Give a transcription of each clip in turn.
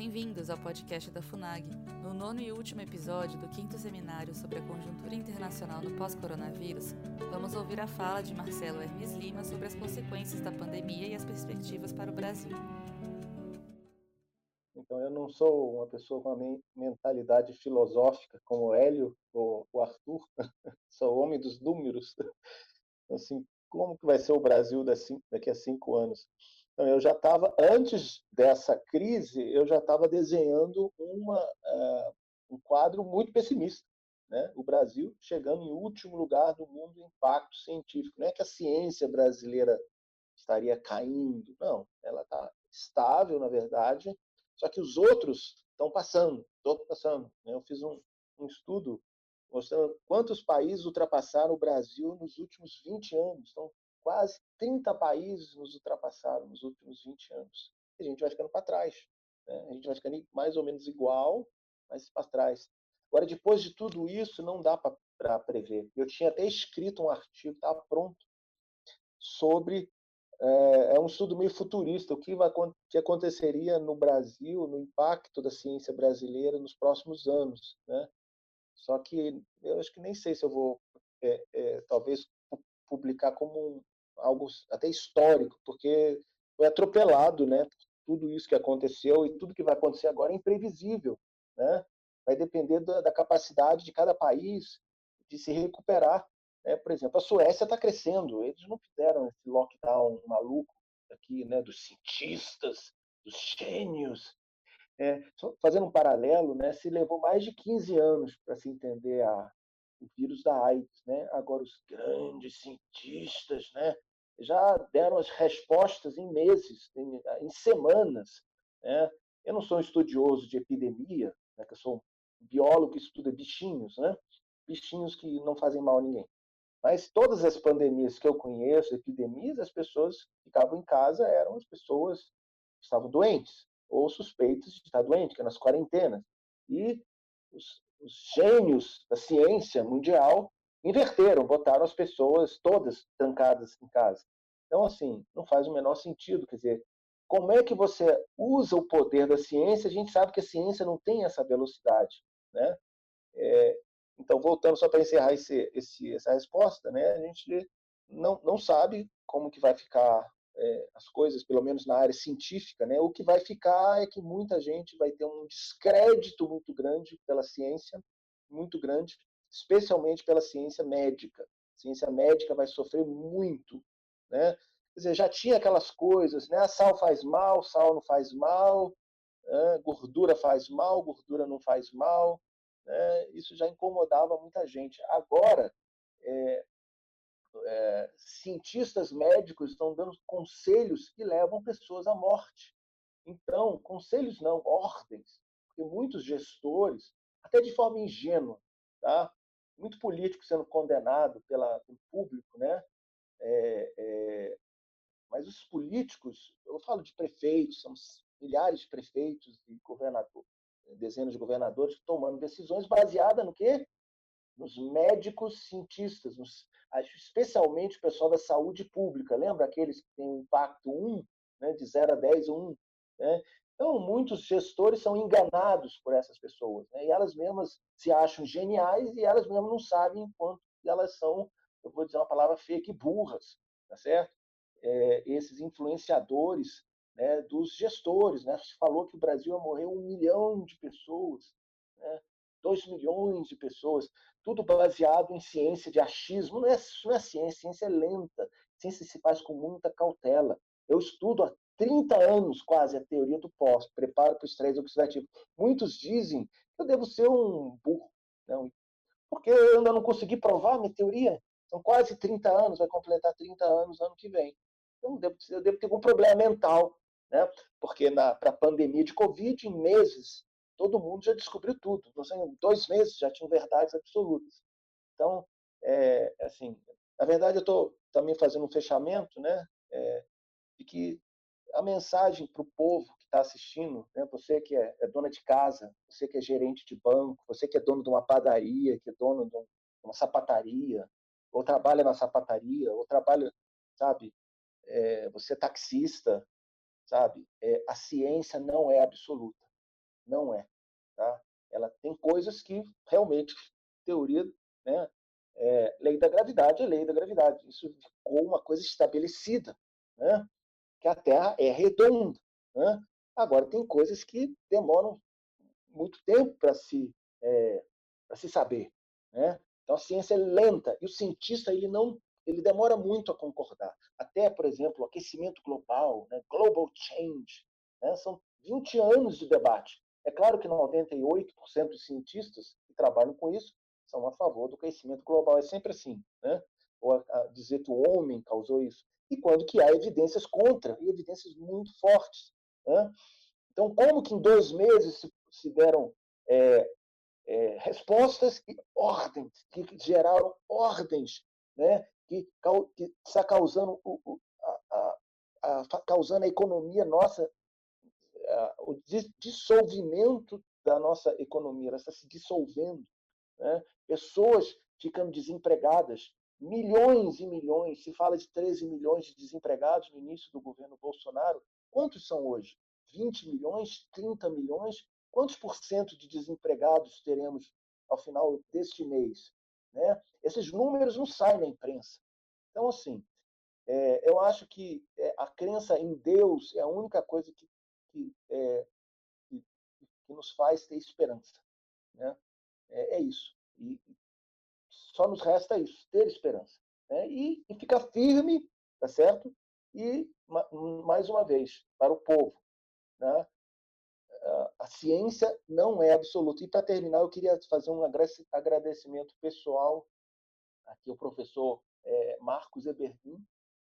Bem-vindos ao podcast da FUNAG. No nono e último episódio do quinto seminário sobre a conjuntura internacional no pós-coronavírus, vamos ouvir a fala de Marcelo Hermes Lima sobre as consequências da pandemia e as perspectivas para o Brasil. Então, eu não sou uma pessoa com uma mentalidade filosófica como o Hélio ou o Arthur, sou homem dos números. Assim, como que vai ser o Brasil daqui a cinco anos? Então, eu já estava, antes dessa crise, eu já estava desenhando uma, uh, um quadro muito pessimista. Né? O Brasil chegando em último lugar do mundo em impacto científico. Não é que a ciência brasileira estaria caindo, não. Ela está estável, na verdade, só que os outros estão passando, estão passando. Né? Eu fiz um, um estudo mostrando quantos países ultrapassaram o Brasil nos últimos 20 anos. Então, quase 30 países nos ultrapassaram nos últimos 20 anos. E a gente vai ficando para trás. Né? A gente vai ficando mais ou menos igual, mas para trás. Agora, depois de tudo isso, não dá para prever. Eu tinha até escrito um artigo, estava pronto, sobre. É, é, um estudo meio futurista, o que, vai, que aconteceria no Brasil, no impacto da ciência brasileira nos próximos anos. Né? Só que eu acho que nem sei se eu vou, é, é, talvez, publicar como algo até histórico, porque foi atropelado, né? Tudo isso que aconteceu e tudo que vai acontecer agora é imprevisível, né? Vai depender da, da capacidade de cada país de se recuperar. Né? Por exemplo, a Suécia está crescendo, eles não fizeram esse lockdown maluco aqui, né? Dos cientistas, dos gênios. É, fazendo um paralelo, né? Se levou mais de 15 anos para se entender a, o vírus da AIDS, né? Agora os grandes cientistas, né? Já deram as respostas em meses, em, em semanas, né? Eu não sou um estudioso de epidemia, né? Que eu sou um biólogo que estuda bichinhos, né? Bichinhos que não fazem mal a ninguém. Mas todas as pandemias que eu conheço, epidemias, as pessoas que ficavam em casa eram as pessoas que estavam doentes ou suspeitas de estar doente, que eram as quarentenas. E os, os gênios da ciência mundial inverteram, botaram as pessoas todas trancadas em casa. Então, assim, não faz o menor sentido. Quer dizer, como é que você usa o poder da ciência? A gente sabe que a ciência não tem essa velocidade, né? É, então, voltando só para encerrar esse, esse, essa resposta, né? A gente não, não sabe como que vai ficar é, as coisas, pelo menos na área científica, né, o que vai ficar é que muita gente vai ter um descrédito muito grande pela ciência, muito grande, especialmente pela ciência médica. A ciência médica vai sofrer muito, né? Quer dizer, já tinha aquelas coisas, né? Sal faz mal, sal não faz mal, né? gordura faz mal, gordura não faz mal. Né? Isso já incomodava muita gente. Agora, é, é, cientistas médicos estão dando conselhos que levam pessoas à morte. Então, conselhos não, ordens, porque muitos gestores, até de forma ingênua, tá? muito político sendo condenado pela, pelo público, né? É, é, mas os políticos, eu falo de prefeitos, são milhares de prefeitos e governadores, dezenas de governadores tomando decisões baseadas no quê? Nos médicos cientistas, nos especialmente o pessoal da saúde pública. Lembra aqueles que têm um impacto 1, né, de 0 a 10, 1? Né? Então, muitos gestores são enganados por essas pessoas. Né? E elas mesmas se acham geniais e elas mesmas não sabem quanto elas são, eu vou dizer uma palavra fake, burras. Tá certo? É, esses influenciadores né, dos gestores. Né? Se falou que o Brasil ia morrer um milhão de pessoas. Né? 2 milhões de pessoas, tudo baseado em ciência de achismo. Não é, não é ciência, ciência é lenta, ciência se faz com muita cautela. Eu estudo há 30 anos quase a teoria do pós, preparo para o estresse oxidativo. Muitos dizem que eu devo ser um burro, não, porque eu ainda não consegui provar minha teoria. São quase 30 anos, vai completar 30 anos ano que vem. Então, eu devo, eu devo ter algum problema mental, né? porque para a pandemia de Covid, em meses, todo mundo já descobriu tudo. Você, em dois meses já tinham verdades absolutas. Então, é, assim, na verdade, eu estou também fazendo um fechamento, né, é, de que a mensagem para o povo que está assistindo, né, você que é, é, dona de casa, você que é gerente de banco, você que é dono de uma padaria, que é dono de uma sapataria, ou trabalha na sapataria, ou trabalha, sabe, é, você é taxista, sabe, é, a ciência não é absoluta não é. Tá? Ela tem coisas que realmente, teoria, né, é, lei da gravidade é lei da gravidade. Isso ficou uma coisa estabelecida, né? que a Terra é redonda. Né? Agora, tem coisas que demoram muito tempo para se, é, se saber. Né? Então, a ciência é lenta e o cientista ele não ele demora muito a concordar. Até, por exemplo, o aquecimento global, né? global change, né? são 20 anos de debate. É claro que 98% dos cientistas que trabalham com isso são a favor do aquecimento global. É sempre assim, né? Ou a, a dizer que o homem causou isso. E quando que há evidências contra, e evidências muito fortes. Né? Então, como que em dois meses se, se deram é, é, respostas e ordens, que geraram ordens, né? que, que está causando, o, a, a, a, causando a economia nossa, o dissolvimento da nossa economia, ela está se dissolvendo. Né? Pessoas ficando desempregadas, milhões e milhões, se fala de 13 milhões de desempregados no início do governo Bolsonaro. Quantos são hoje? 20 milhões? 30 milhões? Quantos por cento de desempregados teremos ao final deste mês? Né? Esses números não saem na imprensa. Então, assim, é, eu acho que é, a crença em Deus é a única coisa que, que, é, que, que nos faz ter esperança. Né? É, é isso. E só nos resta isso, ter esperança. Né? E, e ficar firme, tá certo? E, mais uma vez, para o povo. Né? A ciência não é absoluta. E, para terminar, eu queria fazer um agradecimento pessoal aqui ao professor é, Marcos Eberlin.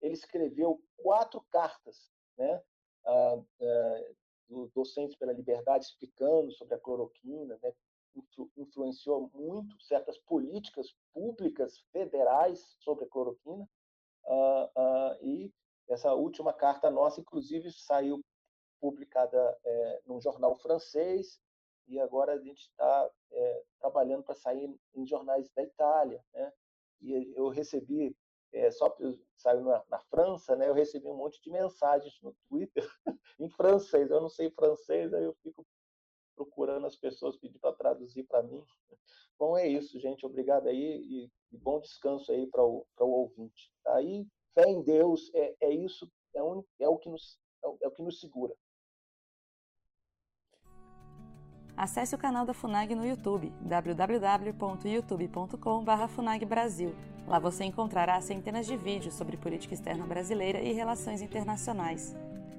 Ele escreveu quatro cartas né, a, a, do Docentes pela Liberdade explicando sobre a cloroquina, né, influ, influenciou muito certas políticas públicas federais sobre a cloroquina. Uh, uh, e essa última carta nossa, inclusive, saiu publicada é, num jornal francês e agora a gente está é, trabalhando para sair em jornais da Itália, né? E eu recebi é, só saiu na, na, França, né? Eu recebi um monte de mensagens no Twitter francês. Eu não sei francês, aí eu fico procurando as pessoas pedir para traduzir para mim. Bom, é isso, gente. Obrigado aí e, bom descanso aí para o, o ouvinte. Tá? E fé em Deus é, é isso, é, é, o que nos, é, é o que nos segura. Acesse o canal da FUNAG no YouTube, www.youtube.com.br FUNAGBrasil. Lá você encontrará centenas de vídeos sobre política externa brasileira e relações internacionais.